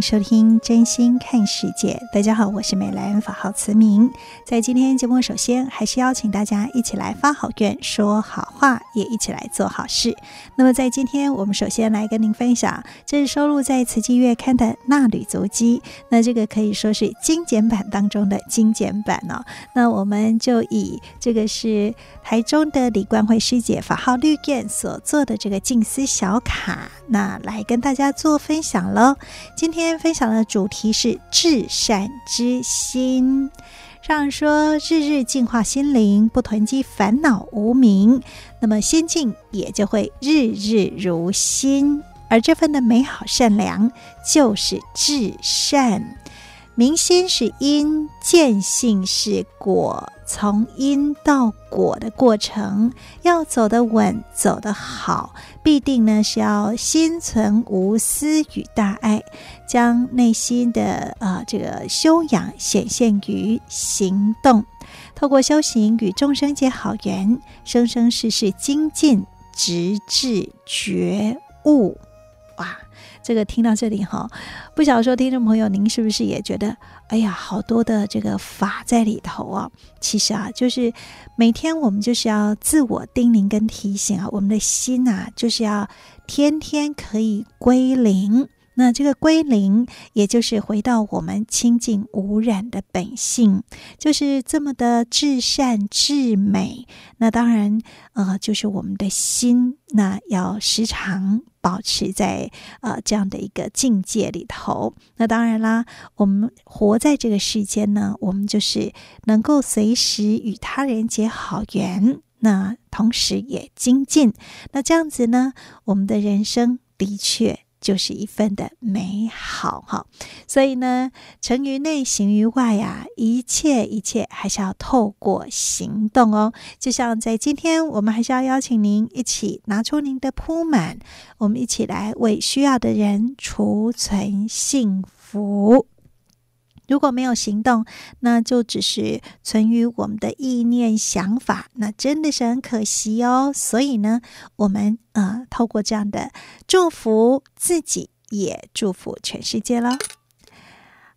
收听《真心看世界》。大家好，我是美兰，法号慈明。在今天节目，首先还是邀请大家一起来发好愿、说好话，也一起来做好事。那么，在今天，我们首先来跟您分享，这是收录在《慈济月刊》的《纳履足迹》。那这个可以说是精简版当中的精简版哦。那我们就以这个是台中的李冠慧师姐法号绿燕所做的这个静思小卡，那来跟大家做。分享喽，今天今天分享的主题是至善之心。上人说，日日净化心灵，不囤积烦恼无明，那么心境也就会日日如新。而这份的美好善良，就是至善。明心是因，见性是果。从因到果的过程，要走得稳，走得好，必定呢是要心存无私与大爱，将内心的啊、呃、这个修养显现于行动，透过修行与众生结好缘，生生世世精进，直至觉悟。哇！这个听到这里哈，不想说听众朋友，您是不是也觉得，哎呀，好多的这个法在里头啊？其实啊，就是每天我们就是要自我叮咛跟提醒啊，我们的心、啊，就是要天天可以归零。那这个归零，也就是回到我们清净无染的本性，就是这么的至善至美。那当然，呃，就是我们的心，那要时常保持在呃这样的一个境界里头。那当然啦，我们活在这个世间呢，我们就是能够随时与他人结好缘，那同时也精进。那这样子呢，我们的人生的确。就是一份的美好哈，所以呢，成于内，行于外呀，一切一切还是要透过行动哦。就像在今天，我们还是要邀请您一起拿出您的铺满，我们一起来为需要的人储存幸福。如果没有行动，那就只是存于我们的意念想法，那真的是很可惜哦。所以呢，我们呃，透过这样的祝福自己，也祝福全世界喽。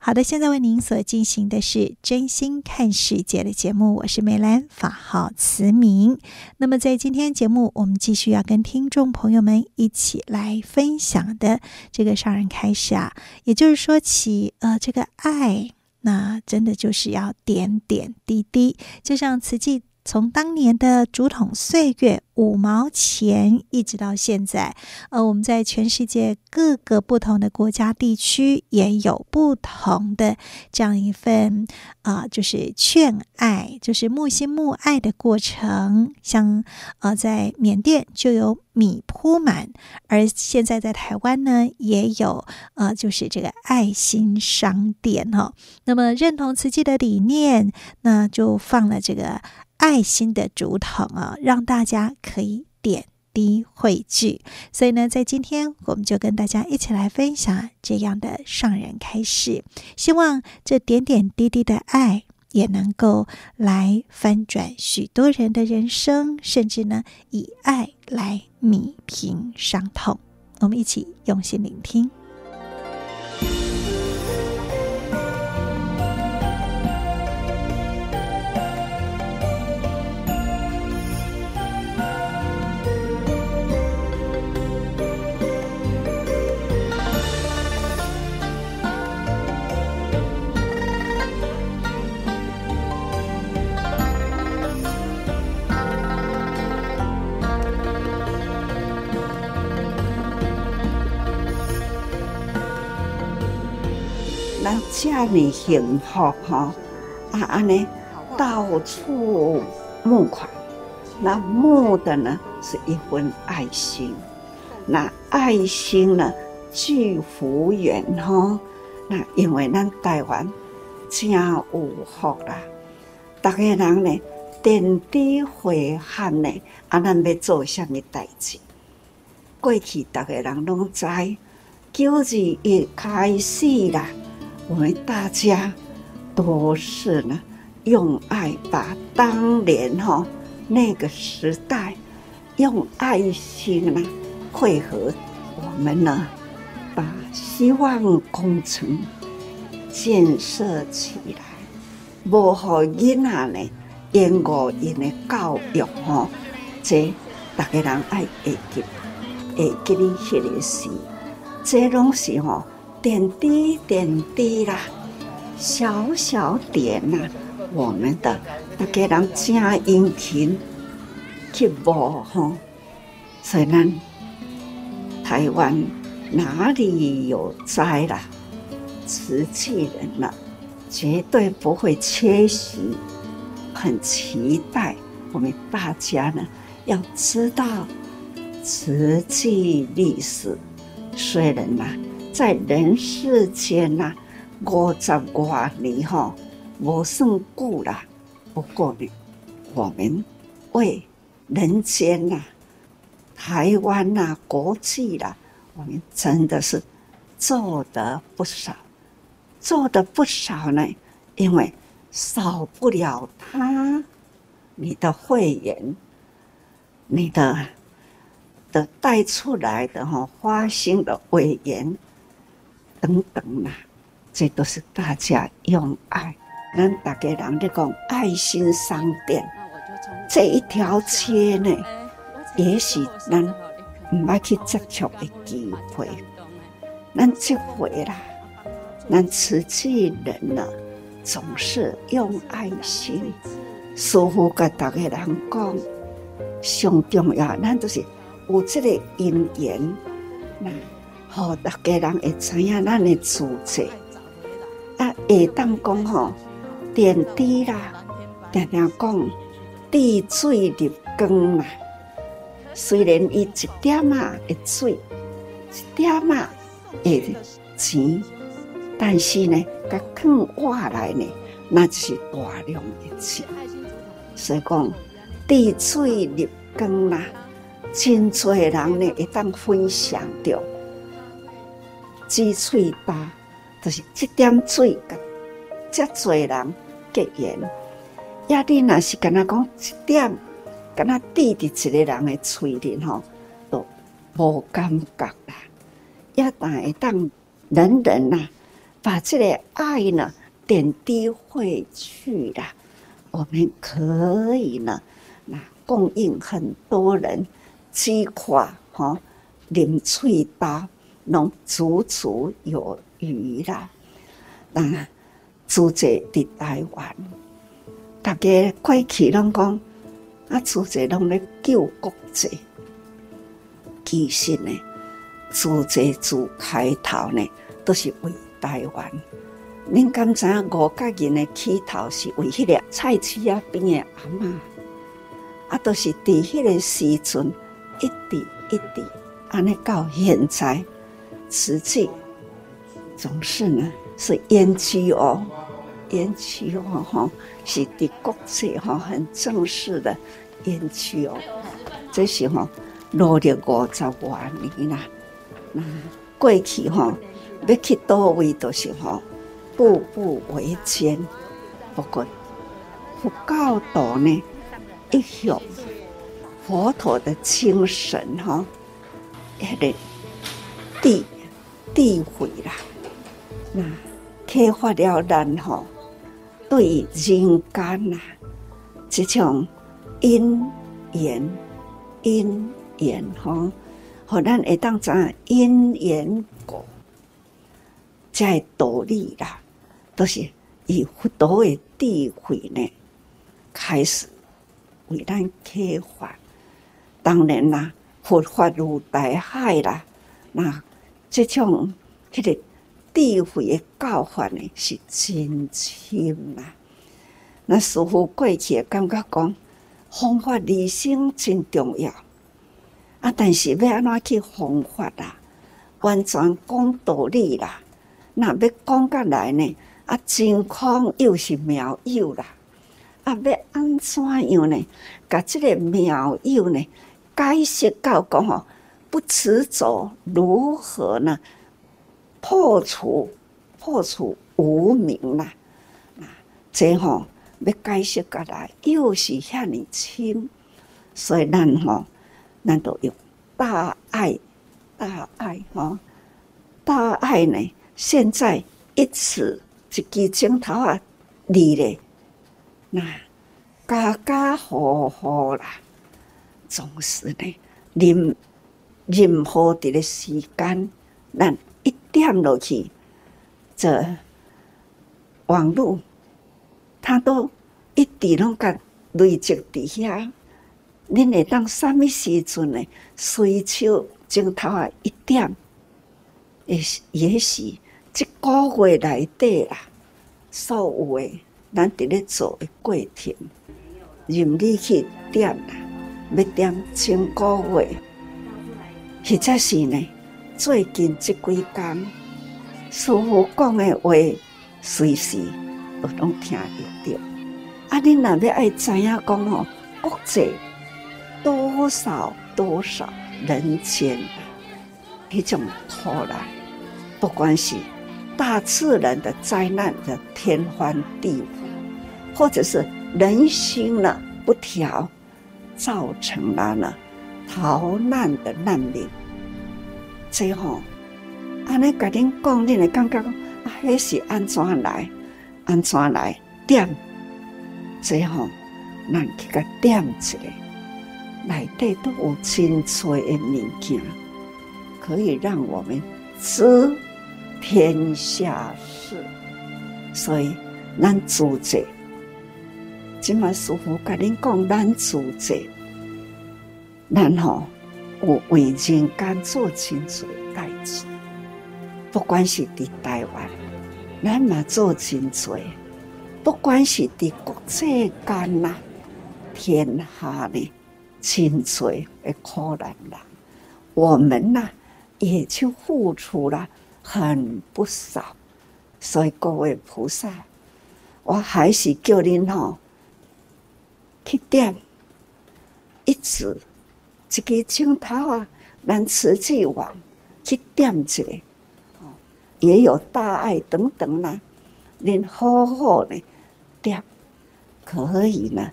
好的，现在为您所进行的是真心看世界的节目，我是美兰，法号慈明。那么在今天节目，我们继续要跟听众朋友们一起来分享的这个上人开始啊，也就是说起呃这个爱，那真的就是要点点滴滴，就像慈济。从当年的竹筒岁月五毛钱，一直到现在，呃，我们在全世界各个不同的国家地区也有不同的这样一份啊、就是劝爱，就是慕心慕爱的过程。像呃，在缅甸就有米铺满，而现在在台湾呢，也有呃，就是这个爱心商店哈、哦。那么认同慈济的理念，那就放了这个。爱心的竹筒啊，让大家可以点滴汇聚。所以呢，在今天我们就跟大家一起来分享这样的上人开示，希望这点点滴滴的爱也能够来翻转许多人的人生，甚至呢，以爱来弭平伤痛。我们一起用心聆听。这么幸福哈，啊安尼到处募款，那募的呢是一份爱心，那爱心呢聚福缘哈，那因为咱台湾真有福啦，大家人呢点滴回函呢，啊咱要做什么代志？过去大家人拢知，九二一开始啦，我们大家都是呢用爱把当年哈那个时代用爱心呢汇合我们呢，把希望工程建设起来，无好囡仔呢延误因的教育哈，这大家人爱会记。会记哩迄个事，这拢是吼点滴点滴啦，小小点呐，我们的大家人真殷勤去播吼，所以呢台湾哪里有灾啦，慈济人了，绝对不会缺席。很期待我们大家呢，要知道。慈济历史虽然呐，在人世间呐，五十多年哈，不算久了。不过呢，我们为人间呐、台湾呐、国际啦，我们真的是做得不少，做得不少呢。因为少不了他，你的会员，你的。的带出来的哈花心的委员等等啦，这都是大家用爱。咱大家人在讲爱心商店，这一条街呢，也是咱唔爱去接触的机会。咱这回啦，咱慈济人呢，总是用爱心，师父跟大家人讲，上重要，咱都是。有这个因缘，那好大家人会知影咱的祖籍，啊，会当讲吼点滴啦，常常讲滴水入缸啦。虽然伊一点仔的水，一点仔的钱，但是呢，甲放活来呢，那就是大量的钱。所以讲滴水入缸啦。真多人呢，会当分享着，积水大，就是这点水，这侪人结缘。也你若是跟他讲一点，跟他滴滴一个人的嘴里吼，都无感觉啦。也但会当人人呐，把这个爱呢点滴回去啦，我们可以呢，那供应很多人。几块哈，啉喙巴，拢足足有余啦。那祖籍伫台湾，大家过去拢讲啊，祖籍拢咧救国籍。其实呢，祖籍自开头呢，都是为台湾。恁敢知影五甲人的起头是为迄个菜市啊边的阿嬷，啊，都是伫迄个时阵。一滴一滴，安尼到现在，慈济总是呢是 NGO，NGO 哈是对国际哈很正式的 NGO，这是哈努力五十多年啦。那过去哈要去到位都是哈步步维艰，不过佛教徒呢一向。佛陀的精神哈，也得地智慧啦，那开发了咱哈对人间呐这种因缘因缘吼，和咱会当知因缘果，在道理啦，都是以佛陀的智慧呢开始为咱开发。当然啦，佛法如大海啦，那这种迄个智慧的教法呢，是真深呐。那师父过去也感觉讲，方法利生真重要。啊，但是要安怎去方法啦？完全讲道理啦，那要讲过来呢？啊，真空又是妙有啦。啊，要安怎样呢？甲这个妙有呢，解释到讲吼，不执着如何呢？破除破除无明啦，啊，这吼要解释过来，又是遐尼深，所以咱吼，咱都用大爱，大爱吼，大爱呢？现在一次一支镜头啊，离咧。那家家户户啦，总是呢，任任何的时间，咱一点落去，这网络，它都一直拢甲累积伫遐。恁会当啥物时阵呢？随手镜头啊一点，也也是一个月内底啦，所有诶。咱伫咧做诶过程，任你去点啦，要点千个月，或者是呢？最近这几天，师父讲的话，随时都拢听得到。啊，你若要爱知影讲哦，国际多少多少人间，迄种苦难，不管是大自然的灾难的天翻地覆。或者是人心呢不调，造成了呢逃难的难民。最后，安尼甲恁讲，恁会感觉啊，迄是安怎来，安怎来点？最后，咱去甲点一个，内底都有真多的物件，可以让我们知天下事。所以，咱组织。今嘛师傅甲恁讲，咱自者，咱吼有为人间做真济代志，不管是伫台湾，咱嘛做真济；不管是伫国际间呐，天下呢真济的苦难人，我们呐也就付出了很不少。所以各位菩萨，我还是叫恁吼。去点一直一个镜头啊，咱瓷器网去点一个，也有大爱等等啦，恁好好的点，可以呢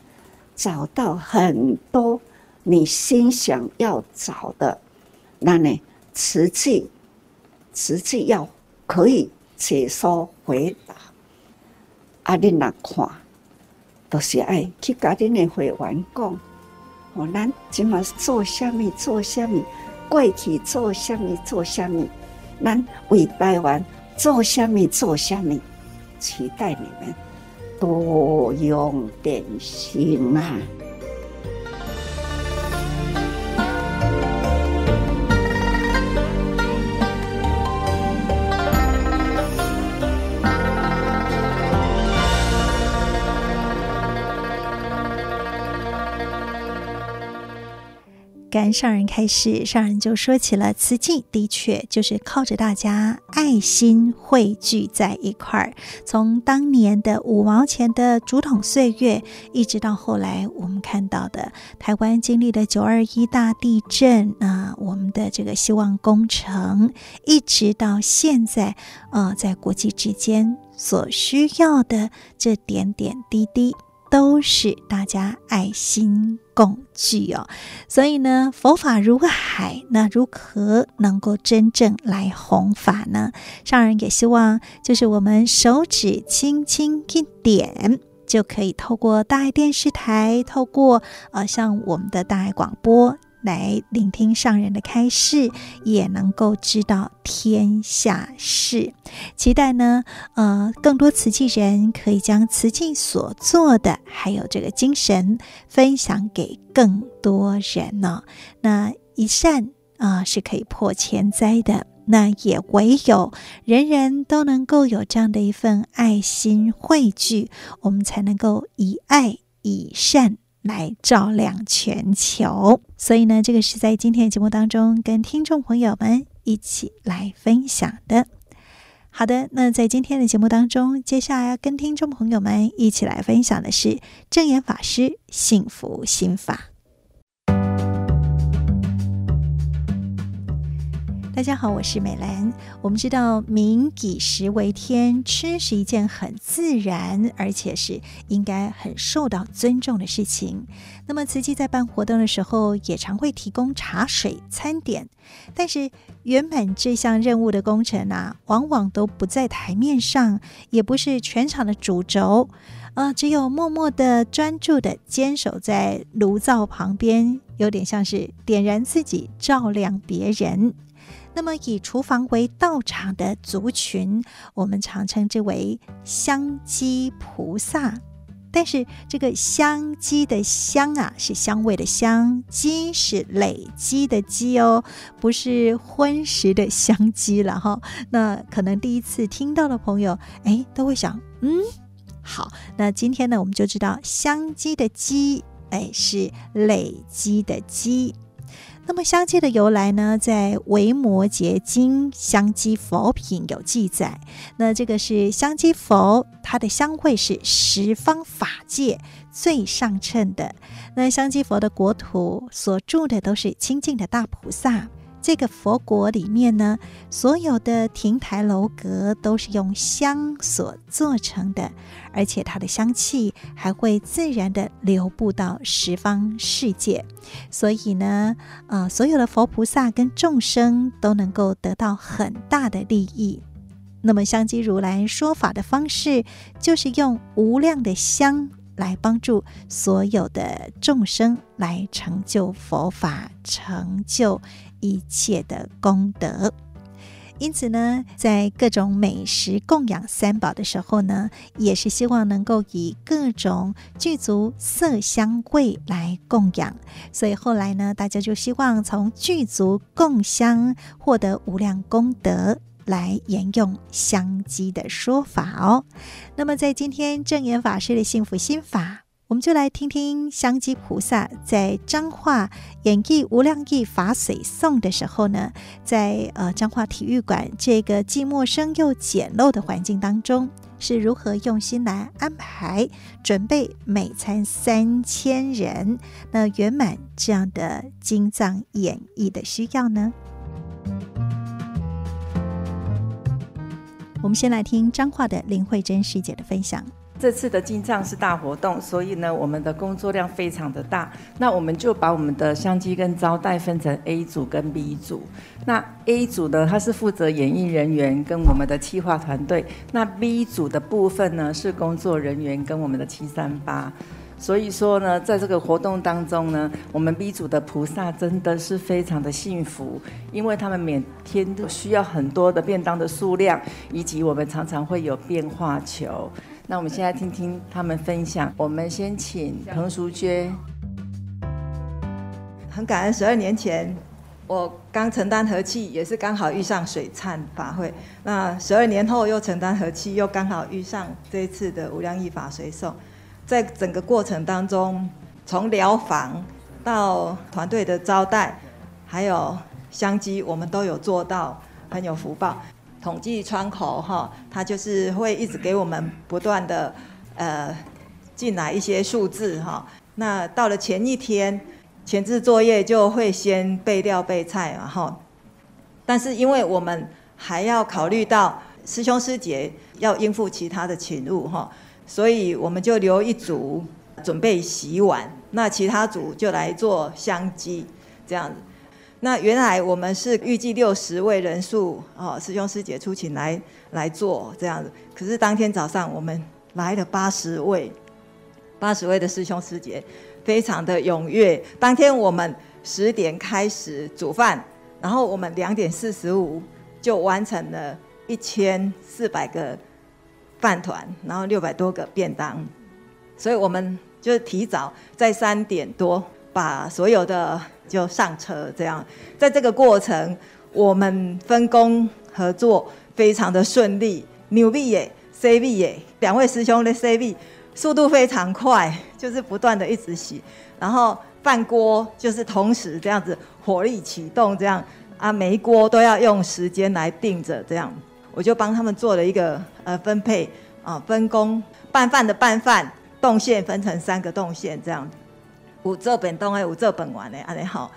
找到很多你心想要找的，那呢瓷器，瓷器要可以解说回答，啊，恁来看。都是爱去甲恁的会员讲，哦，咱即马做虾米做虾米，过去做虾米做虾米，咱为台湾做虾米做虾米，期待你们多用点心啊！跟上人开始，上人就说起了慈济，的确就是靠着大家爱心汇聚在一块儿。从当年的五毛钱的竹筒岁月，一直到后来我们看到的台湾经历的九二一大地震啊，我们的这个希望工程，一直到现在，呃，在国际之间所需要的这点点滴滴。都是大家爱心共聚哦，所以呢，佛法如海，那如何能够真正来弘法呢？上人也希望，就是我们手指轻轻一点，就可以透过大爱电视台，透过呃，像我们的大爱广播。来聆听上人的开示，也能够知道天下事。期待呢，呃，更多慈济人可以将慈济所做的，还有这个精神，分享给更多人呢、那一善啊、是可以破千灾的。那也唯有人人都能够有这样的一份爱心汇聚，我们才能够以爱以善来照亮全球。所以呢，这个是在今天的节目当中跟听众朋友们一起来分享的。好的，那在今天的节目当中，接下来要跟听众朋友们一起来分享的是正言法师幸福心法。大家好，我是美兰。我们知道“民以食为天”，吃是一件很自然，而且是应该很受到尊重的事情。那么，慈济在办活动的时候，也常会提供茶水、餐点。但是，原本这项任务的工程啊，往往都不在台面上，也不是全场的主轴。呃，只有默默的、专注的坚守在炉灶旁边，有点像是点燃自己，照亮别人。那么，以厨房为道场的族群，我们常称之为香积菩萨。但是，这个香积的香啊，是香味的香；积是累积的积哦，不是荤食的香积了哈。那可能第一次听到的朋友，哎，都会想，嗯，好。那今天呢，我们就知道香积的积，哎，是累积的积。那么香积的由来呢，在《维摩诘经·香积佛品》有记载。那这个是香积佛，它的香味是十方法界最上乘的。那香积佛的国土所住的都是清净的大菩萨。这个佛国里面呢，所有的亭台楼阁都是用香所做成的，而且它的香气还会自然地流布到十方世界，所以呢，呃，所有的佛菩萨跟众生都能够得到很大的利益。那么，香积如来说法的方式，就是用无量的香来帮助所有的众生来成就佛法，成就。一切的功德，因此呢，在各种美食供养三宝的时候呢，也是希望能够以各种具足色香味来供养。所以后来呢，大家就希望从具足供香获得无量功德，来沿用香积的说法哦。那么，在今天证严法师的幸福心法。我们就来听听香积菩萨在彰化演绎《无量义法水颂》的时候呢，在呃彰化体育馆这个既陌生又简陋的环境当中，是如何用心来安排准备每餐三千人，那圆满这样的经藏演绎的需要呢？我们先来听彰化的林慧珍师姐的分享。这次的进藏是大活动，所以呢，我们的工作量非常的大。那我们就把我们的相机跟招待分成 A 组跟 B 组。那 A 组呢，它是负责演艺人员跟我们的企划团队。那 B 组的部分呢，是工作人员跟我们的七三八。所以说呢，在这个活动当中呢，我们 B 组的菩萨真的是非常的幸福，因为他们每天都需要很多的便当的数量，以及我们常常会有变化球。那我们现在听听他们分享。我们先请彭淑娟。很感恩，十二年前我刚承担和气，也是刚好遇上水忏法会。那十二年后又承担和气，又刚好遇上这一次的无量义法随送。在整个过程当中，从疗房到团队的招待，还有香积，我们都有做到，很有福报。统计窗口哈，它就是会一直给我们不断的呃进来一些数字哈。那到了前一天前置作业就会先备料备菜嘛哈。但是因为我们还要考虑到师兄师姐要应付其他的勤务哈，所以我们就留一组准备洗碗，那其他组就来做香积这样子。那原来我们是预计六十位人数哦，师兄师姐出勤来来做这样子。可是当天早上我们来了八十位，八十位的师兄师姐非常的踊跃。当天我们十点开始煮饭，然后我们两点四十五就完成了一千四百个饭团，然后六百多个便当。所以我们就提早在三点多把所有的。就上车，这样，在这个过程，我们分工合作非常的顺利。牛逼耶，C B 耶，两位师兄的 C B 速度非常快，就是不断的一直洗，然后饭锅就是同时这样子火力启动，这样啊，每一锅都要用时间来定着，这样。我就帮他们做了一个呃分配啊，分工，拌饭的拌饭，动线分成三个动线，这样。五这本东哎，五这本完哎，安尼好，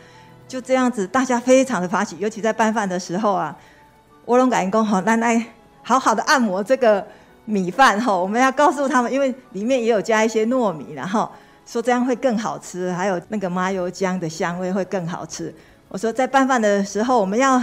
就这样子，大家非常的发喜，尤其在拌饭的时候啊，我拢感觉好，咱来。好好的按摩这个米饭吼，我们要告诉他们，因为里面也有加一些糯米，然后说这样会更好吃，还有那个麻油姜的香味会更好吃。我说在拌饭的时候，我们要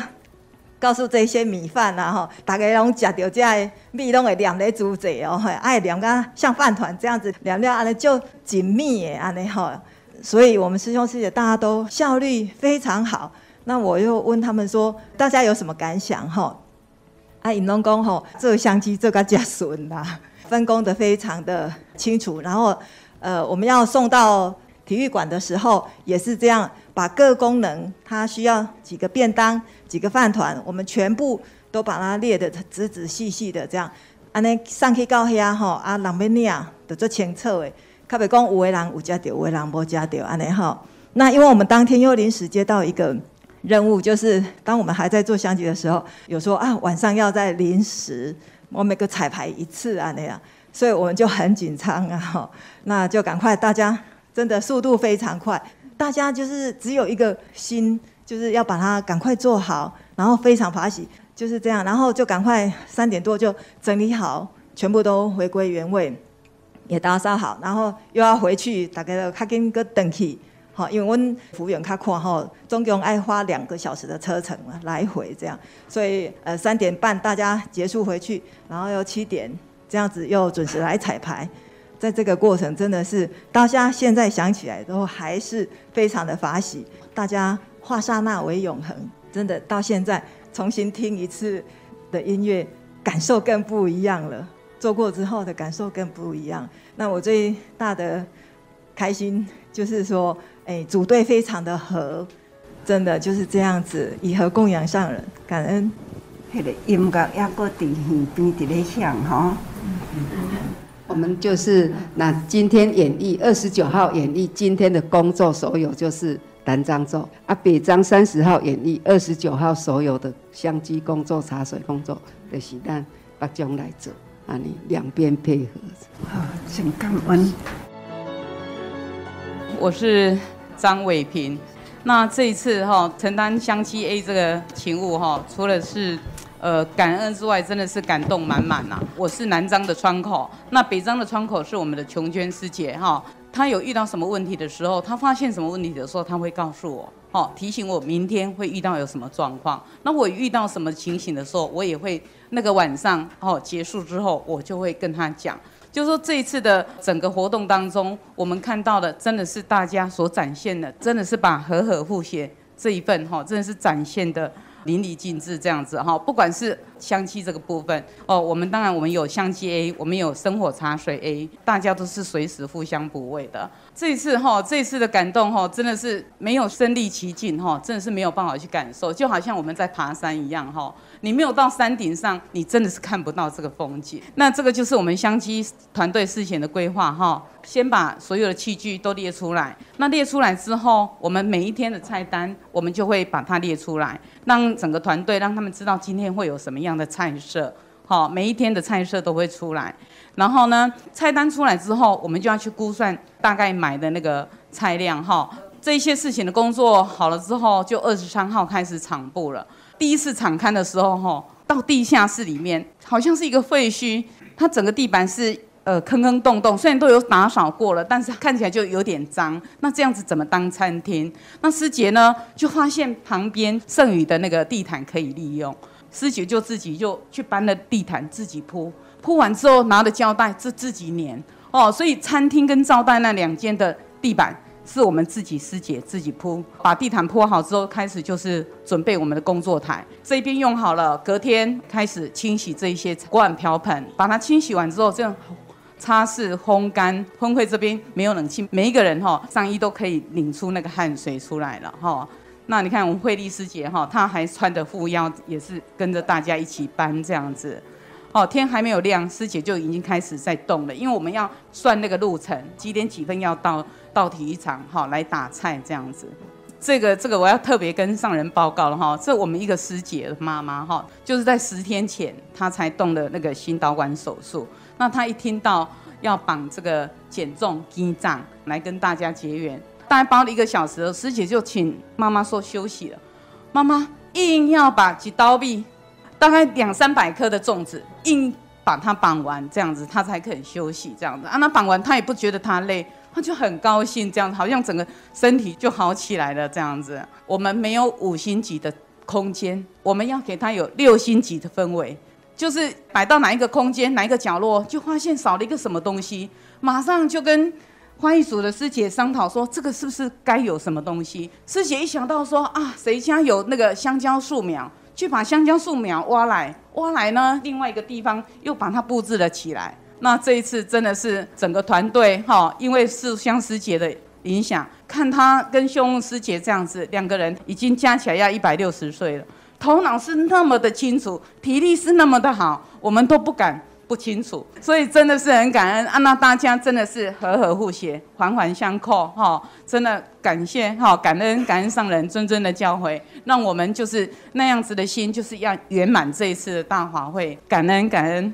告诉这些米饭啊吼，大家拢吃到这样米拢会黏在猪嘴哦，爱黏个像饭团这样子黏了安尼就紧密诶安尼哈，所以我们师兄师姐大家都效率非常好。那我又问他们说，大家有什么感想哈？啊，引龙工吼，这个相机这个加顺啦，分工的非常的清楚。然后，呃，我们要送到体育馆的时候，也是这样，把各功能，它需要几个便当、几个饭团，我们全部都把它列得仔仔细细的这样。安尼上去到遐吼，啊，人要领，就做清楚的，较袂讲有的人有食到，有的人无食到，安尼吼。那因为我们当天又临时接到一个。任务就是，当我们还在做相机的时候，有说啊，晚上要再临时，我每个彩排一次啊那样，所以我们就很紧张啊，那就赶快，大家真的速度非常快，大家就是只有一个心，就是要把它赶快做好，然后非常法喜，就是这样，然后就赶快三点多就整理好，全部都回归原位，也打扫好，然后又要回去，大概要卡紧个登去。好，因为我们服务员他看哈，总共爱花两个小时的车程嘛，来回这样，所以呃三点半大家结束回去，然后又七点这样子又准时来彩排，在这个过程真的是大家现在想起来都还是非常的法喜，大家化刹那为永恒，真的到现在重新听一次的音乐，感受更不一样了，做过之后的感受更不一样。那我最大的开心就是说。哎，组队非常的和，真的就是这样子，以和供养上人，感恩。那个音乐也搁在耳边在咧响哈。我们就是那今天演绎二十九号演绎今天的工作所有就是南张奏啊，北张三十号演绎二十九号所有的相机工作、茶水工作的时间北将来做，啊，你两边配合。好，请感恩。我是。张伟平，那这一次哈承担相机 A 这个勤务哈，除了是呃感恩之外，真的是感动满满呐。我是南张的窗口，那北张的窗口是我们的琼娟师姐哈。她有遇到什么问题的时候，她发现什么问题的时候，她会告诉我，哦，提醒我明天会遇到有什么状况。那我遇到什么情形的时候，我也会那个晚上哦结束之后，我就会跟他讲。就说这一次的整个活动当中，我们看到的真的是大家所展现的，真的是把和和互协这一份哈，真的是展现的淋漓尽致这样子哈。不管是香气这个部分哦，我们当然我们有香气 A，我们有生活茶水 A，大家都是随时互相补位的。这一次哈，这一次的感动哈，真的是没有身临其境哈，真的是没有办法去感受，就好像我们在爬山一样哈。你没有到山顶上，你真的是看不到这个风景。那这个就是我们相机团队事前的规划哈，先把所有的器具都列出来。那列出来之后，我们每一天的菜单，我们就会把它列出来，让整个团队让他们知道今天会有什么样的菜色。好，每一天的菜色都会出来。然后呢，菜单出来之后，我们就要去估算大概买的那个菜量哈。这一些事情的工作好了之后，就二十三号开始场布了。第一次场勘的时候，哈，到地下室里面，好像是一个废墟，它整个地板是呃坑坑洞洞，虽然都有打扫过了，但是看起来就有点脏。那这样子怎么当餐厅？那师姐呢，就发现旁边剩余的那个地毯可以利用，师姐就自己就去搬了地毯，自己铺，铺完之后拿着胶带自自己粘。哦，所以餐厅跟招待那两间的地板。是我们自己师姐自己铺，把地毯铺好之后，开始就是准备我们的工作台。这边用好了，隔天开始清洗这一些锅碗瓢盆，把它清洗完之后，这样擦拭、烘干。烘会这边没有冷气，每一个人哈上衣都可以拧出那个汗水出来了哈。那你看我们慧丽师姐哈，她还穿着护腰，也是跟着大家一起搬这样子。哦，天还没有亮，师姐就已经开始在动了，因为我们要算那个路程，几点几分要到到体育场哈来打菜这样子。这个这个我要特别跟上人报告了哈，这我们一个师姐的妈妈哈，就是在十天前她才动了那个心导管手术。那她一听到要绑这个减重肌脏来跟大家结缘，大概绑了一个小时，师姐就请妈妈说休息了。妈妈硬要把几刀币。大概两三百颗的粽子，硬把它绑完，这样子她才肯休息。这样子啊，那绑完她也不觉得她累，他就很高兴，这样好像整个身体就好起来了。这样子，我们没有五星级的空间，我们要给他有六星级的氛围，就是摆到哪一个空间、哪一个角落，就发现少了一个什么东西，马上就跟花艺组的师姐商讨说，这个是不是该有什么东西？师姐一想到说啊，谁家有那个香蕉树苗？去把香蕉树苗挖来，挖来呢，另外一个地方又把它布置了起来。那这一次真的是整个团队哈，因为是相师姐的影响，看他跟秀梦师姐这样子，两个人已经加起来要一百六十岁了，头脑是那么的清楚，体力是那么的好，我们都不敢。不清楚，所以真的是很感恩啊！那大家真的是和和互协，环环相扣哈！真的感谢哈，感恩感恩上人谆谆的教诲，让我们就是那样子的心，就是要圆满这一次的大法会，感恩感恩。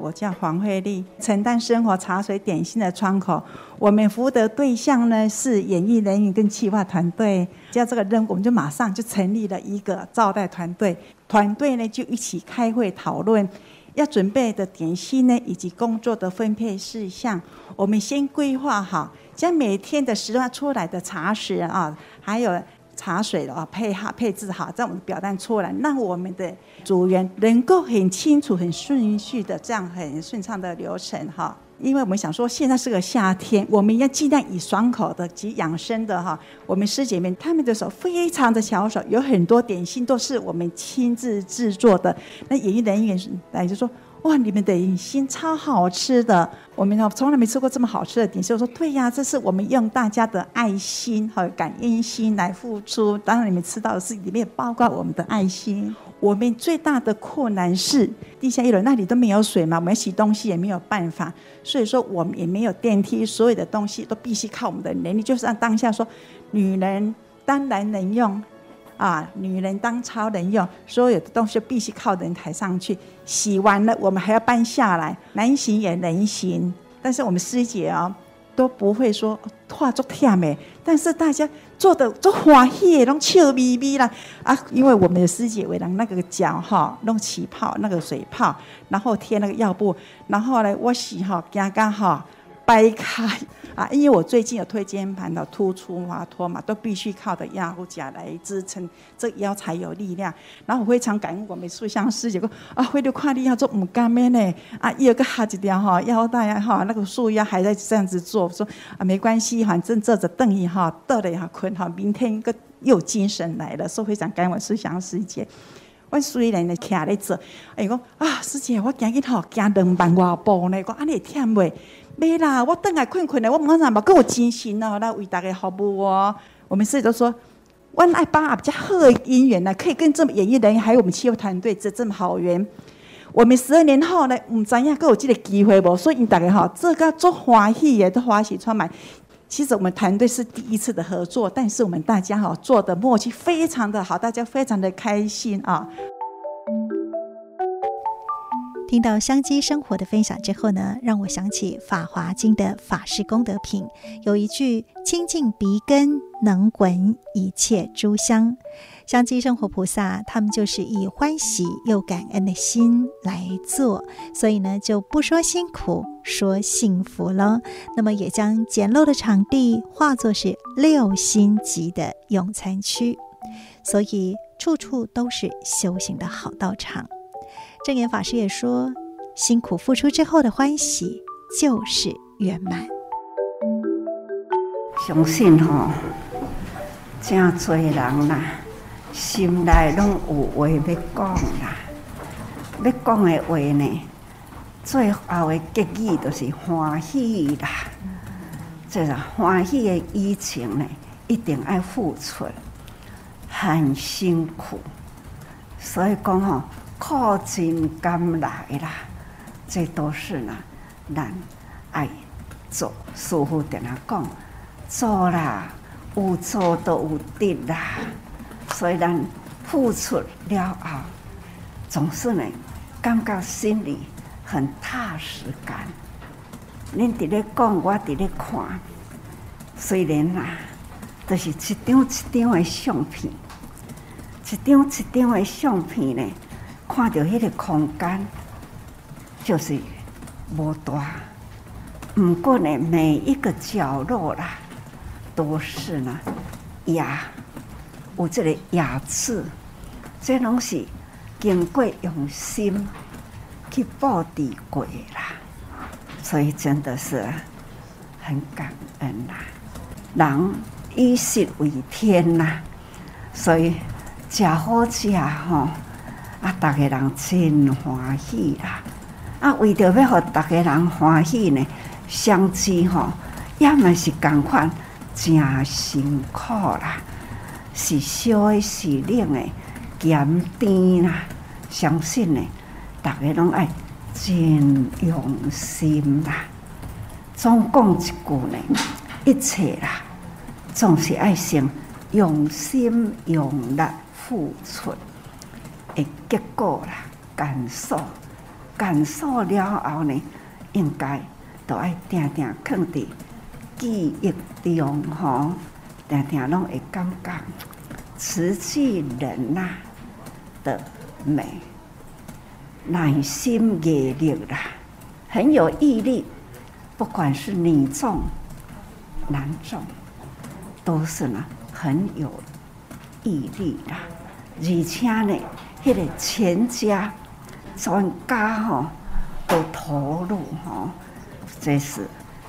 我叫黄慧丽，承担生活茶水点心的窗口。我们服务的对象呢是演艺人员跟企划团队。接到这个任务，我们就马上就成立了一个招待团队。团队呢就一起开会讨论要准备的点心呢，以及工作的分配事项。我们先规划好，将每天的时段出来的茶食啊，还有。茶水的话配好配置好，在我们的表单出来，让我们的组员能够很清楚、很顺序的这样很顺畅的流程哈。因为我们想说，现在是个夏天，我们要尽量以爽口的及养生的哈。我们师姐们她们的手非常的巧手，有很多点心都是我们亲自制作的。那演艺人员来就说。哇，你们的点心超好吃的！我们从来没吃过这么好吃的点心。我说对呀，这是我们用大家的爱心和感恩心来付出。当然，你们吃到的是里面包括我们的爱心。我们最大的困难是地下一楼那里都没有水嘛，我们洗东西也没有办法，所以说我们也没有电梯，所有的东西都必须靠我们的能力。就是按当下说，女人当然能用。啊，女人当超人用，所有的东西必须靠人抬上去。洗完了，我们还要搬下来，难行也能行。但是我们师姐哦，都不会说化作甜美，但是大家做的做欢喜，拢笑眯眯啦啊！因为我们的师姐为了那个脚哈，弄起泡那个水泡，然后贴那个药布，然后呢，我洗哈，刚刚哈掰开。啊，因为我最近有椎间盘的突出滑脱嘛，都必须靠的压护甲来支撑，这腰才有力量。然后我非常感恩我们素香师姐，讲啊，回头看你要做唔干咩呢？啊，有个哈一条哈腰带啊哈，那个束腰还在这样子做，说啊没关系，反正坐着等一哈，得了哈困哈，明天个又精神来了，说非常感恩我素香师姐。我虽然呢徛咧做，哎讲啊师姐，我今日吼行两万外步呢，讲安尼会忝袂？没啦，我等下困困的，我马上嘛够精神哦，来为大家服务哦。我们师姐都说，我爱把比较好的姻缘呢，可以跟这么演艺人员，还有我们企业团队这这么好缘。我们十二年后呢，唔知影够有这个机会不？所以大家哈，这个做欢喜也都欢喜充满。其实我们团队是第一次的合作，但是我们大家哈做的默契非常的好，大家非常的开心啊。听到香积生活的分享之后呢，让我想起《法华经》的法师功德品，有一句“清净鼻根，能闻一切诸香”。香积生活菩萨他们就是以欢喜又感恩的心来做，所以呢就不说辛苦，说幸福喽。那么也将简陋的场地化作是六星级的用餐区，所以处处都是修行的好道场。证严法师也说：“辛苦付出之后的欢喜就是圆满。”相信吼、哦，真多人啦，心内拢有话要讲啦，要讲的话呢，最后的结语就是欢喜啦。这个欢喜的疫情呢，一定爱付出，很辛苦，所以讲吼，苦尽甘来啦，这都是呢，咱爱做。师父跟他讲，做啦，有做都有得啦，所以咱付出了后，总是呢，感觉心里很踏实感。恁伫咧讲，我伫咧看。虽然啦，都、是一张一张的相片，一张一张的相片呢，看到迄个空间就是无大。不过呢，每一个角落啦，都是呢雅，有这个雅致，这拢是经过用心去布置过啦。所以真的是很感恩呐、人以食为天呐、所以食好食吼，啊，大家人真欢喜啦。啊，为着要互大家人欢喜呢，相知吼也嘛是共款，真辛苦啦，是烧的，是冷的，咸甜啦，相信呢，大家拢爱。真用心啦！总讲一句呢，一切啦，总是爱先用心用力付出的结果啦。感受，感受了后呢，应该都爱定定放伫记忆中吼，定定拢会感觉瓷器人呐的美。耐心、毅力啦，很有毅力。不管是女众、男众，都是呢很有毅力啦。而且呢，迄个全家全家吼都投入吼，这是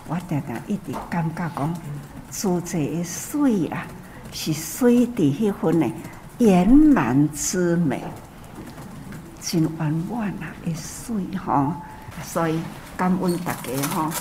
我常常一直感觉讲，做这个水啊，是水的迄份呢圆满之美。真圆满啊，一水吼，所以感恩大家吼。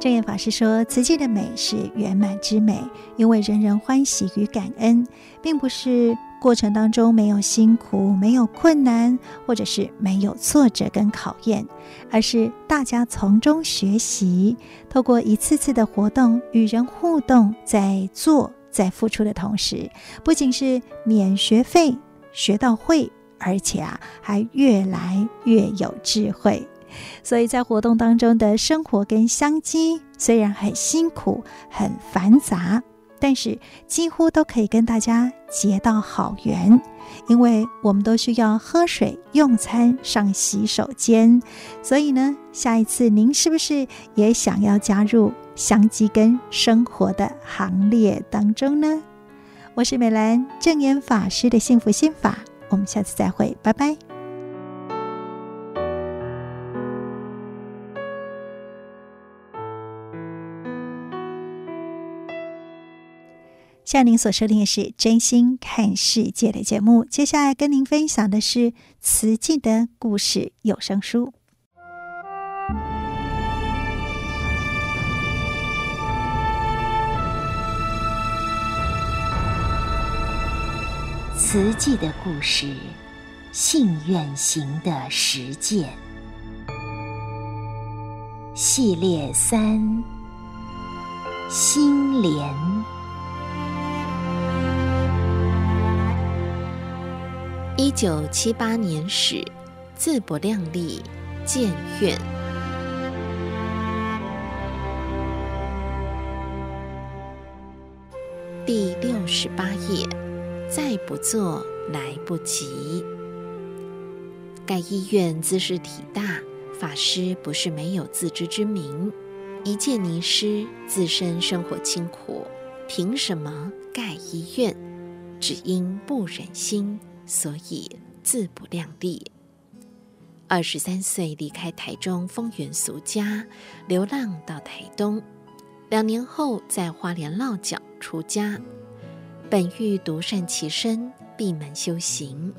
证严法师说：“慈济的美是圆满之美，因为人人欢喜与感恩，并不是过程当中没有辛苦、没有困难，或者是没有挫折跟考验，而是大家从中学习，透过一次次的活动与人互动，在做。”在付出的同时，不仅是免学费学到会，而且啊，还越来越有智慧。所以在活动当中的生活跟香积，虽然很辛苦、很繁杂，但是几乎都可以跟大家结到好缘，因为我们都需要喝水、用餐、上洗手间。所以呢，下一次您是不是也想要加入？相继跟生活的行列当中呢，我是美兰证严法师的幸福心法，我们下次再会，拜拜。向您所收听的是真心看世界的节目，接下来跟您分享的是慈济的故事有声书。慈济的故事，信愿行的实践系列三：心莲。一九七八年始，自不量力，建院。第六十八页。再不做来不及。盖医院兹事体大，法师不是没有自知之明。一介尼师，自身生活清苦，凭什么盖医院？只因不忍心，所以自不量力。二十三岁离开台中丰原俗家，流浪到台东，两年后在花莲落脚出家。本欲独善其身，闭门修行，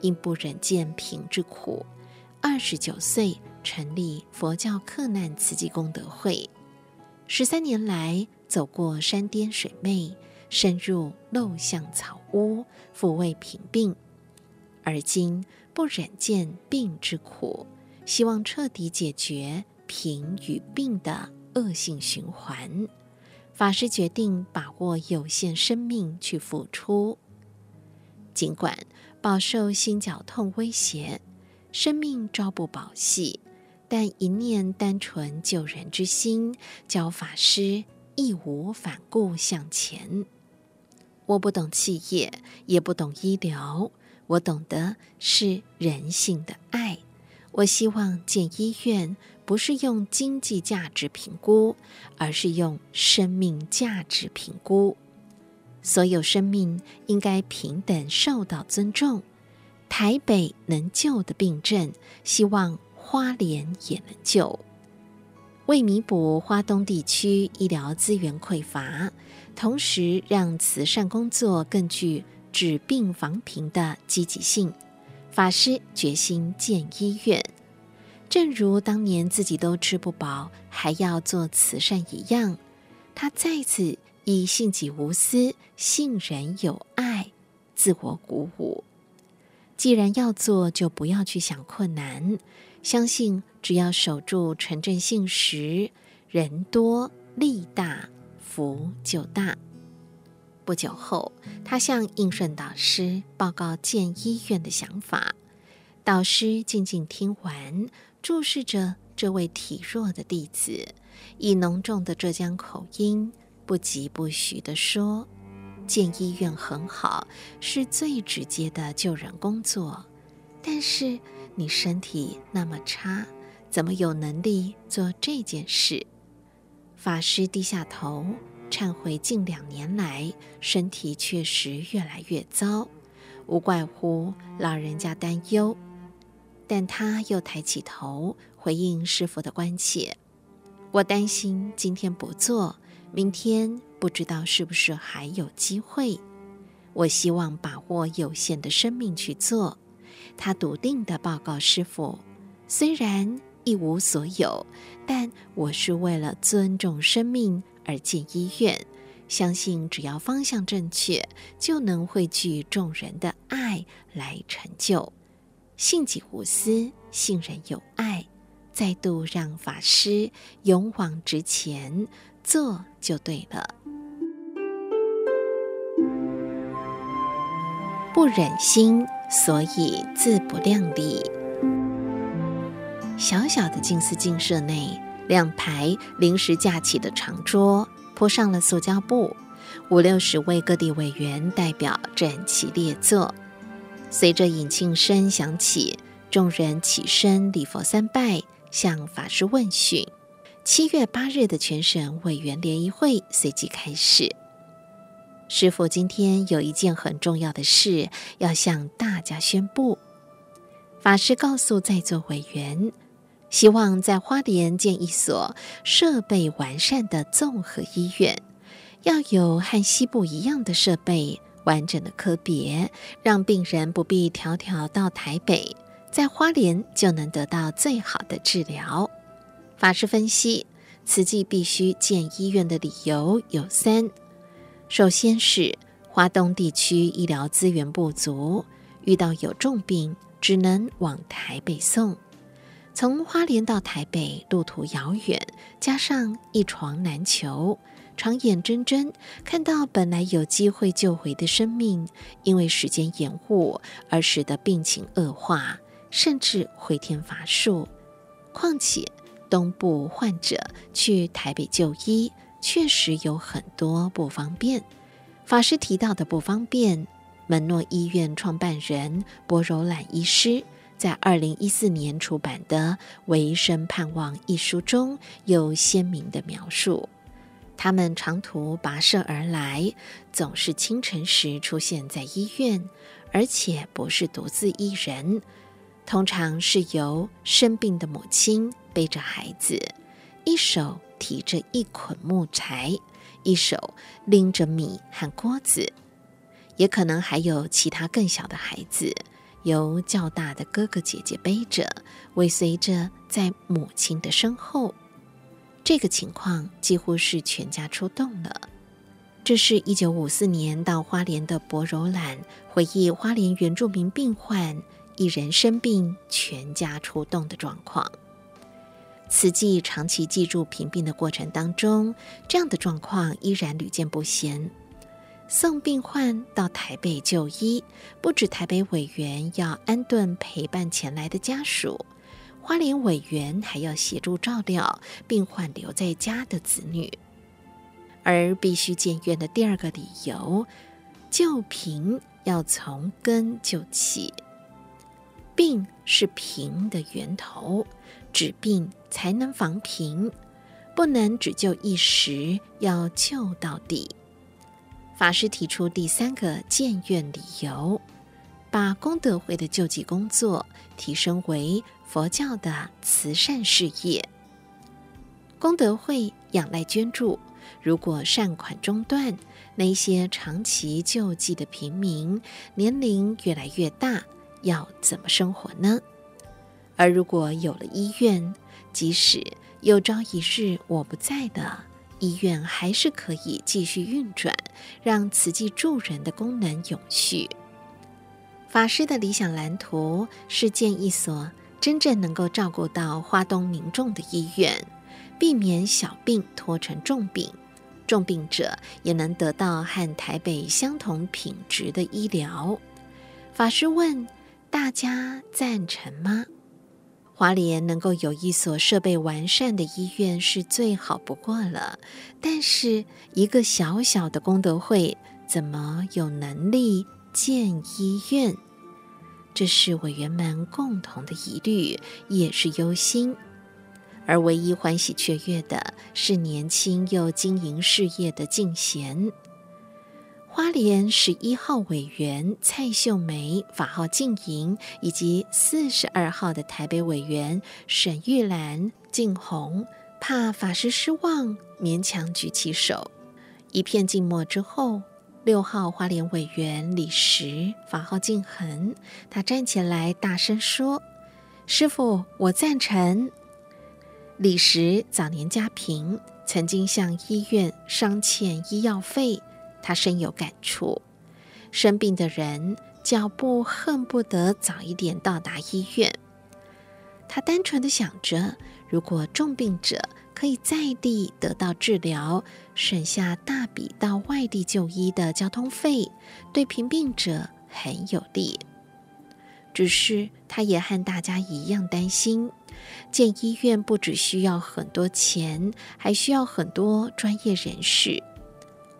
因不忍见贫之苦，二十九岁成立佛教克难慈济功德会。十三年来，走过山巅水媚，深入陋巷草屋，抚慰贫病。而今不忍见病之苦，希望彻底解决贫与病的恶性循环。法师决定把握有限生命去付出，尽管饱受心绞痛威胁，生命朝不保夕，但一念单纯救人之心，教法师义无反顾向前。我不懂企业，也不懂医疗。我懂得是人性的爱。我希望建医院不是用经济价值评估，而是用生命价值评估。所有生命应该平等受到尊重。台北能救的病症，希望花莲也能救。为弥补花东地区医疗资源匮乏，同时让慈善工作更具治病防贫的积极性，法师决心建医院。正如当年自己都吃不饱，还要做慈善一样，他再次以信己无私、信人有爱自我鼓舞。既然要做，就不要去想困难，相信只要守住诚正信实，人多力大，福就大。不久后，他向应顺导师报告建医院的想法。导师静静听完，注视着这位体弱的弟子，以浓重的浙江口音，不疾不徐地说：“建医院很好，是最直接的救人工作。但是你身体那么差，怎么有能力做这件事？”法师低下头。忏悔近两年来身体确实越来越糟，无怪乎老人家担忧。但他又抬起头回应师傅的关切：“我担心今天不做，明天不知道是不是还有机会。我希望把握有限的生命去做。”他笃定地报告师傅：“虽然一无所有，但我是为了尊重生命。”而进医院，相信只要方向正确，就能汇聚众人的爱来成就。信己无私，信人有爱，再度让法师勇往直前，做就对了。不忍心，所以自不量力。小小的静思精舍内。两排临时架起的长桌铺上了塑胶布，五六十位各地委员代表整齐列坐。随着引磬声响起，众人起身礼佛三拜，向法师问讯。七月八日的全省委员联谊会随即开始。师父今天有一件很重要的事要向大家宣布。法师告诉在座委员。希望在花莲建一所设备完善的综合医院，要有和西部一样的设备，完整的科别，让病人不必迢迢到台北，在花莲就能得到最好的治疗。法师分析，慈济必须建医院的理由有三：首先是华东地区医疗资源不足，遇到有重病只能往台北送。从花莲到台北，路途遥远，加上一床难求，常眼睁睁看到本来有机会救回的生命，因为时间延误而使得病情恶化，甚至回天乏术。况且东部患者去台北就医，确实有很多不方便。法师提到的不方便，门诺医院创办人薄柔兰医师。在二零一四年出版的《维生盼望》一书中有鲜明的描述。他们长途跋涉而来，总是清晨时出现在医院，而且不是独自一人，通常是由生病的母亲背着孩子，一手提着一捆木柴，一手拎着米和锅子，也可能还有其他更小的孩子。由较大的哥哥姐姐背着，尾随着在母亲的身后。这个情况几乎是全家出动了。这是一九五四年到花莲的薄柔兰回忆花莲原住民病患一人生病，全家出动的状况。此际长期记住平病的过程当中，这样的状况依然屡见不鲜。送病患到台北就医，不止台北委员要安顿陪伴前来的家属，花莲委员还要协助照料病患留在家的子女。而必须建院的第二个理由，救贫要从根救起，病是贫的源头，治病才能防贫，不能只救一时，要救到底。法师提出第三个建院理由，把功德会的救济工作提升为佛教的慈善事业。功德会仰赖捐助，如果善款中断，那些长期救济的平民年龄越来越大，要怎么生活呢？而如果有了医院，即使有朝一日我不在的。医院还是可以继续运转，让慈济助人的功能永续。法师的理想蓝图是建一所真正能够照顾到花东民众的医院，避免小病拖成重病，重病者也能得到和台北相同品质的医疗。法师问大家赞成吗？花莲能够有一所设备完善的医院是最好不过了，但是一个小小的功德会怎么有能力建医院？这是委员们共同的疑虑，也是忧心。而唯一欢喜雀跃的是年轻又经营事业的静贤。花莲十一号委员蔡秀梅，法号静莹，以及四十二号的台北委员沈玉兰、静红，怕法师失望，勉强举起手。一片静默之后，六号花莲委员李石，法号静恒，他站起来大声说：“师傅，我赞成。”李石早年家贫，曾经向医院商欠医药费。他深有感触，生病的人脚步恨不得早一点到达医院。他单纯的想着，如果重病者可以在地得到治疗，省下大笔到外地就医的交通费，对贫病者很有利。只是他也和大家一样担心，建医院不只需要很多钱，还需要很多专业人士。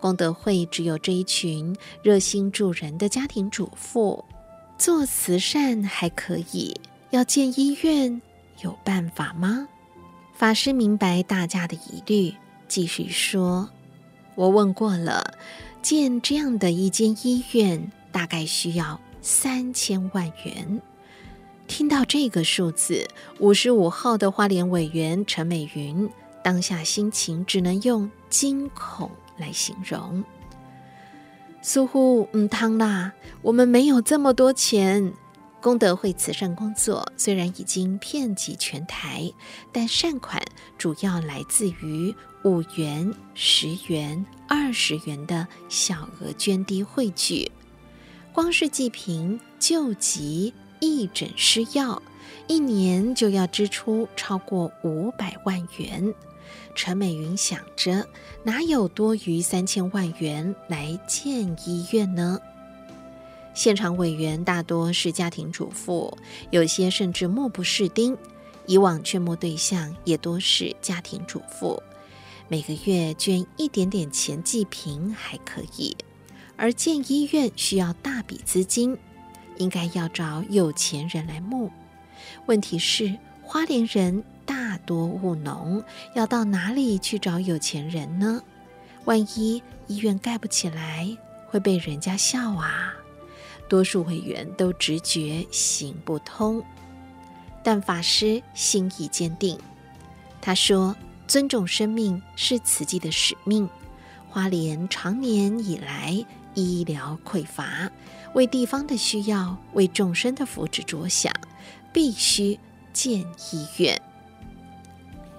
功德会只有这一群热心助人的家庭主妇，做慈善还可以，要建医院有办法吗？法师明白大家的疑虑，继续说：“我问过了，建这样的一间医院大概需要三千万元。”听到这个数字，五十五号的花莲委员陈美云当下心情只能用惊恐。来形容，似乎嗯汤啦，我们没有这么多钱。功德会慈善工作虽然已经遍及全台，但善款主要来自于五元、十元、二十元的小额捐滴汇聚。光是济贫、救急、义诊施药，一年就要支出超过五百万元。陈美云想着，哪有多余三千万元来建医院呢？现场委员大多是家庭主妇，有些甚至目不识丁。以往劝募对象也多是家庭主妇，每个月捐一点点钱济贫还可以，而建医院需要大笔资金，应该要找有钱人来募。问题是，花莲人。大多务农，要到哪里去找有钱人呢？万一医院盖不起来，会被人家笑啊！多数委员都直觉行不通，但法师心意坚定。他说：“尊重生命是慈济的使命。花莲长年以来医疗匮乏，为地方的需要、为众生的福祉着想，必须建医院。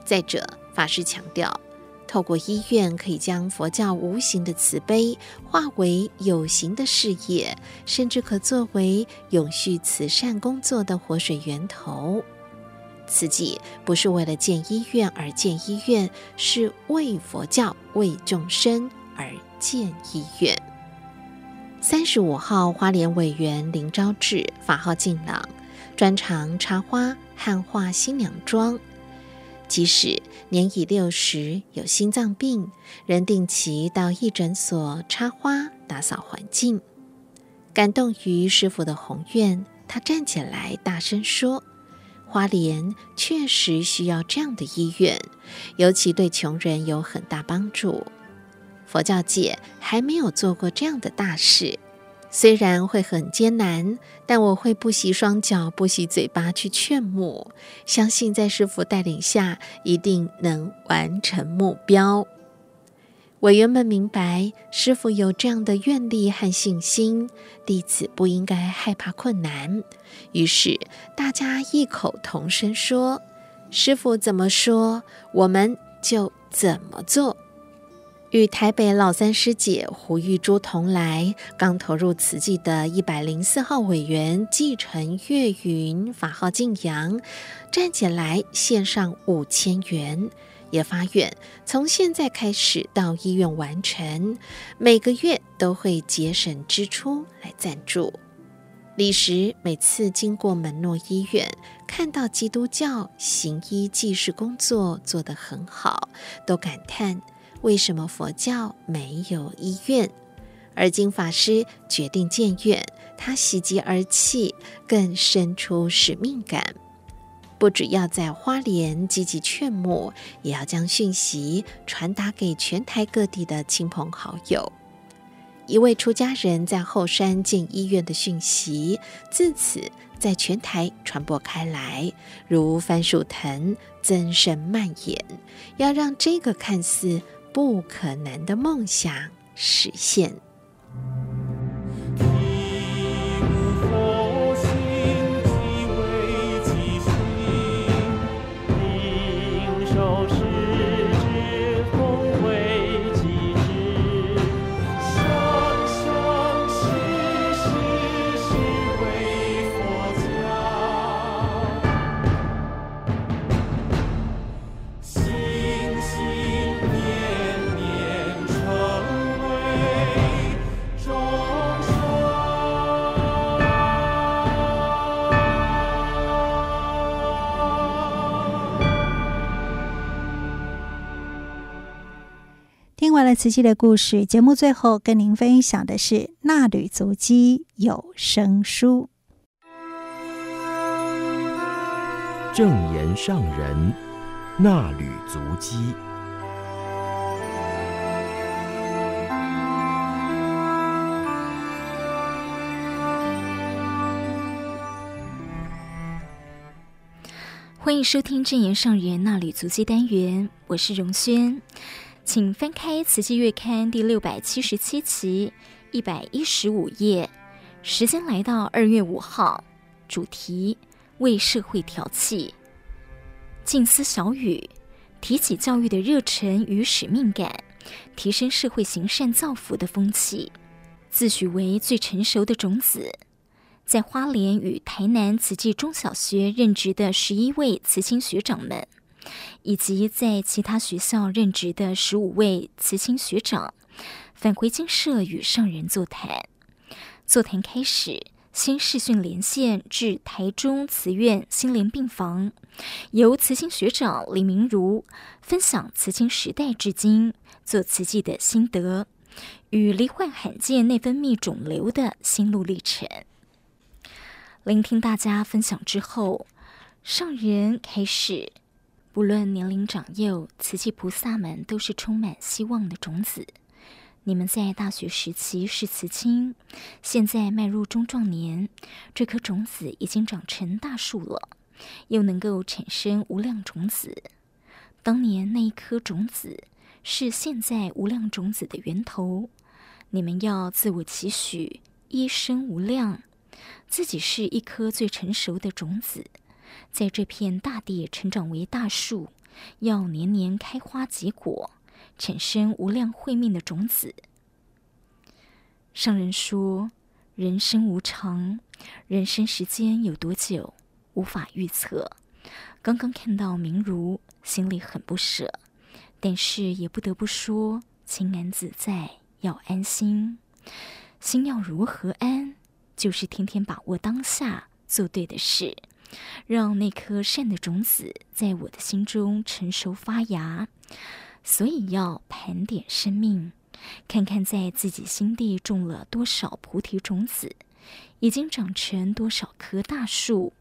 再者，法师强调，透过医院可以将佛教无形的慈悲化为有形的事业，甚至可作为永续慈善工作的活水源头。慈济不是为了建医院而建医院，是为佛教、为众生而建医院。三十五号花莲委员林昭志，法号静朗，专长插花、汉画新娘妆。即使年已六十，有心脏病，仍定期到义诊所插花、打扫环境。感动于师傅的宏愿，他站起来大声说：“花莲确实需要这样的医院，尤其对穷人有很大帮助。佛教界还没有做过这样的大事。”虽然会很艰难，但我会不惜双脚、不惜嘴巴去劝募，相信在师父带领下，一定能完成目标。委员们明白，师父有这样的愿力和信心，弟子不应该害怕困难。于是大家异口同声说：“师父怎么说，我们就怎么做。”与台北老三师姐胡玉珠同来，刚投入慈济的一百零四号委员继承月云法号净阳，站起来献上五千元，也发愿从现在开始到医院完成，每个月都会节省支出来赞助。李时每次经过门诺医院，看到基督教行医济世工作做得很好，都感叹。为什么佛教没有医院？而经法师决定建院，他喜极而泣，更生出使命感。不只要在花莲积极劝募，也要将讯息传达给全台各地的亲朋好友。一位出家人在后山建医院的讯息，自此在全台传播开来，如番薯藤增生蔓延。要让这个看似不可能的梦想实现。完了慈济的故事，节目最后跟您分享的是《纳履足迹有声书》。正言上人纳履足迹，欢迎收听正言上人衲履足迹单元，我是荣轩。请翻开《慈济月刊》第六百七十七期一百一十五页，时间来到二月五号，主题为社会调气。静思小语，提起教育的热忱与使命感，提升社会行善造福的风气，自诩为最成熟的种子。在花莲与台南慈济中小学任职的十一位慈青学长们。以及在其他学校任职的十五位慈青学长返回精舍与上人座谈。座谈开始，先视讯连线至台中慈院心莲病房，由慈青学长李明如分享慈青时代至今做慈济的心得与罹患罕见内分泌肿瘤的心路历程。聆听大家分享之后，上人开始。不论年龄长幼，慈济菩萨们都是充满希望的种子。你们在大学时期是慈青，现在迈入中壮年，这颗种子已经长成大树了，又能够产生无量种子。当年那一颗种子，是现在无量种子的源头。你们要自我期许一生无量，自己是一颗最成熟的种子，在这片大地成长为大树，要年年开花结果，产生无量慧命的种子。上人说：“人生无常，人生时间有多久，无法预测。刚刚看到明如，心里很不舍，但是也不得不说，清安自在。”要安心，心要如何安？就是天天把握当下，做对的事，让那颗善的种子在我的心中成熟发芽。所以要盘点生命，看看在自己心地种了多少菩提种子，已经长成多少棵大树，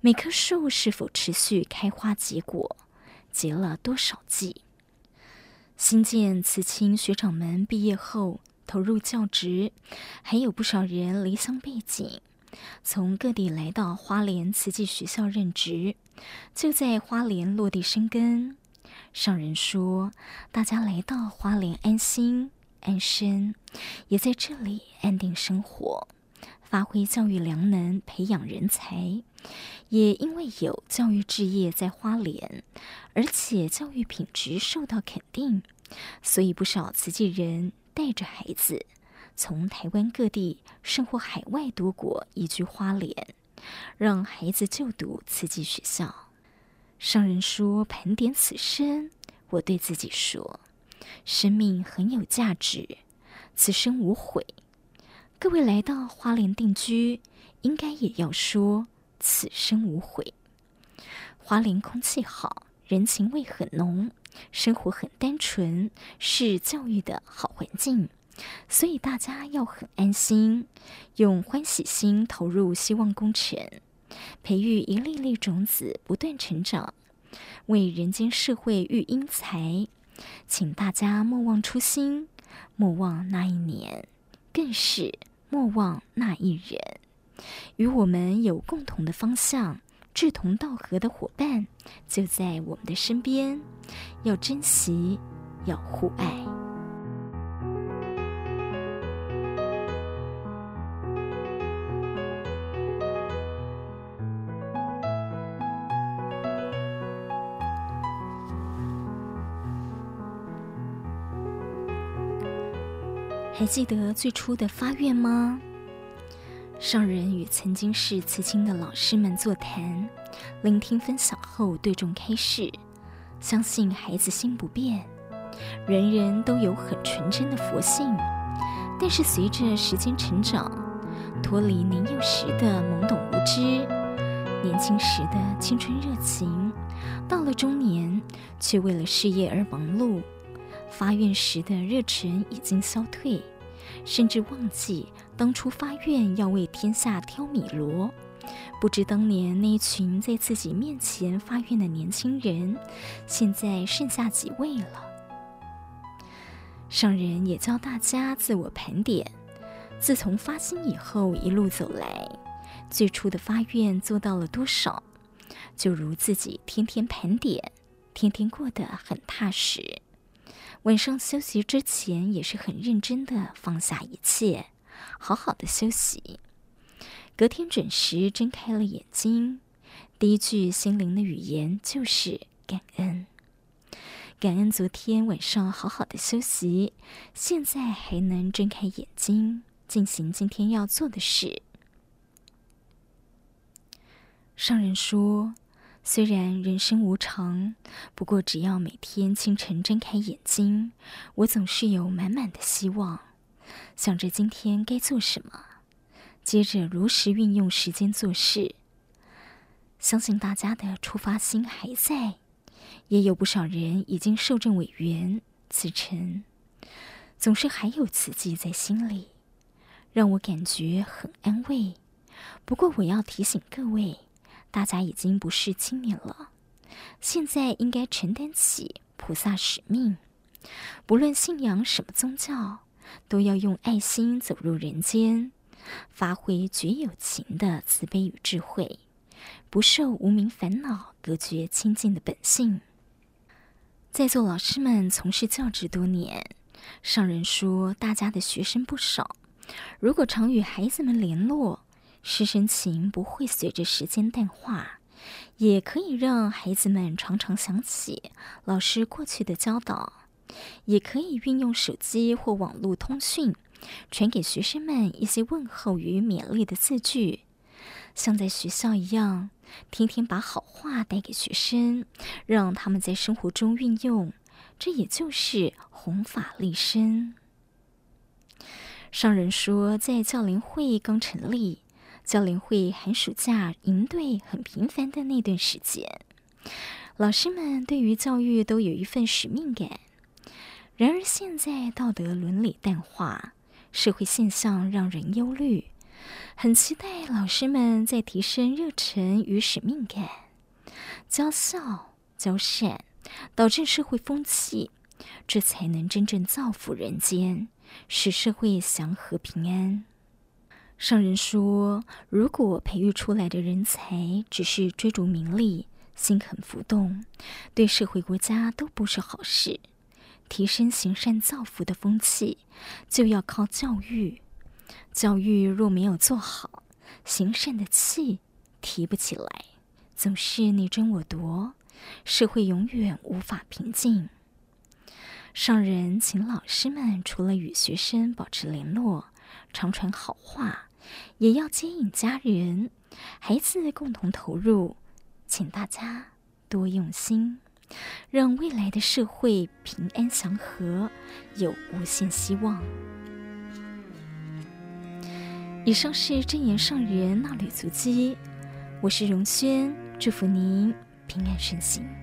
每棵树是否持续开花结果，结了多少季。新建慈青学长们毕业后投入教职，还有不少人离乡背井，从各地来到花莲慈济学校任职，就在花莲落地生根。上人说，大家来到花莲安心安身，也在这里安定生活，发挥教育良能，培养人才。也因为有教育置业在花莲，而且教育品质受到肯定，所以不少慈济人带着孩子从台湾各地甚或海外多国移居花莲，让孩子就读慈济学校。上人说：“盘点此生，我对自己说，生命很有价值，此生无悔。各位来到花莲定居，应该也要说。”此生无悔。花莲空气好，人情味很浓，生活很单纯，是教育的好环境，所以大家要很安心，用欢喜心投入希望工程，培育一粒粒种子，不断成长，为人间社会育英才。请大家莫忘初心，莫忘那一年，更是莫忘那一人。与我们有共同的方向、志同道合的伙伴就在我们的身边，要珍惜，要互爱。还记得最初的发愿吗？上人与曾经是慈青的老师们座谈，聆听分享后对众开示：相信孩子心不变，人人都有很纯真的佛性，但是随着时间成长，脱离年幼时的懵懂无知，年轻时的青春热情，到了中年却为了事业而忙碌，发愿时的热忱已经消退。甚至忘记当初发愿要为天下挑米罗，不知当年那一群在自己面前发愿的年轻人，现在剩下几位了。上人也教大家自我盘点，自从发心以后一路走来，最初的发愿做到了多少？就如自己天天盘点，天天过得很踏实。晚上休息之前也是很认真的放下一切，好好的休息。隔天准时睁开了眼睛，第一句心灵的语言就是感恩。感恩昨天晚上好好的休息，现在还能睁开眼睛进行今天要做的事。上人说。虽然人生无常，不过只要每天清晨睁开眼睛，我总是有满满的希望，想着今天该做什么，接着如实运用时间做事。相信大家的出发心还在，也有不少人已经受证委员辞呈，总是还有慈济在心里，让我感觉很安慰。不过我要提醒各位。大家已经不是青年了，现在应该承担起菩萨使命。不论信仰什么宗教，都要用爱心走入人间，发挥绝有情的慈悲与智慧，不受无明烦恼隔绝清净的本性。在座老师们从事教职多年，上人说，大家的学生不少，如果常与孩子们联络，师生情不会随着时间淡化，也可以让孩子们常常想起老师过去的教导，也可以运用手机或网络通讯，传给学生们一些问候与勉励的字句，像在学校一样，天天把好话带给学生，让他们在生活中运用。这也就是弘法利身。上人说，在教龄会刚成立，教联会寒暑假营队很频繁的那段时间，老师们对于教育都有一份使命感。然而现在道德伦理淡化，社会现象让人忧虑，很期待老师们在提升热忱与使命感，教孝教善。导致社会风气，这才能真正造福人间，使社会祥和平安。上人说，如果培育出来的人才只是追逐名利、心狠浮动，对社会国家都不是好事。提升行善造福的风气，就要靠教育。教育若没有做好，行善的气提不起来，总是你争我夺。社会永远无法平静。上人请老师们除了与学生保持联络、常传好话，也要接引家人、孩子共同投入，请大家多用心，让未来的社会平安祥和，有无限希望。以上是真言上人衲履足迹，我是荣轩，祝福您。平安顺心。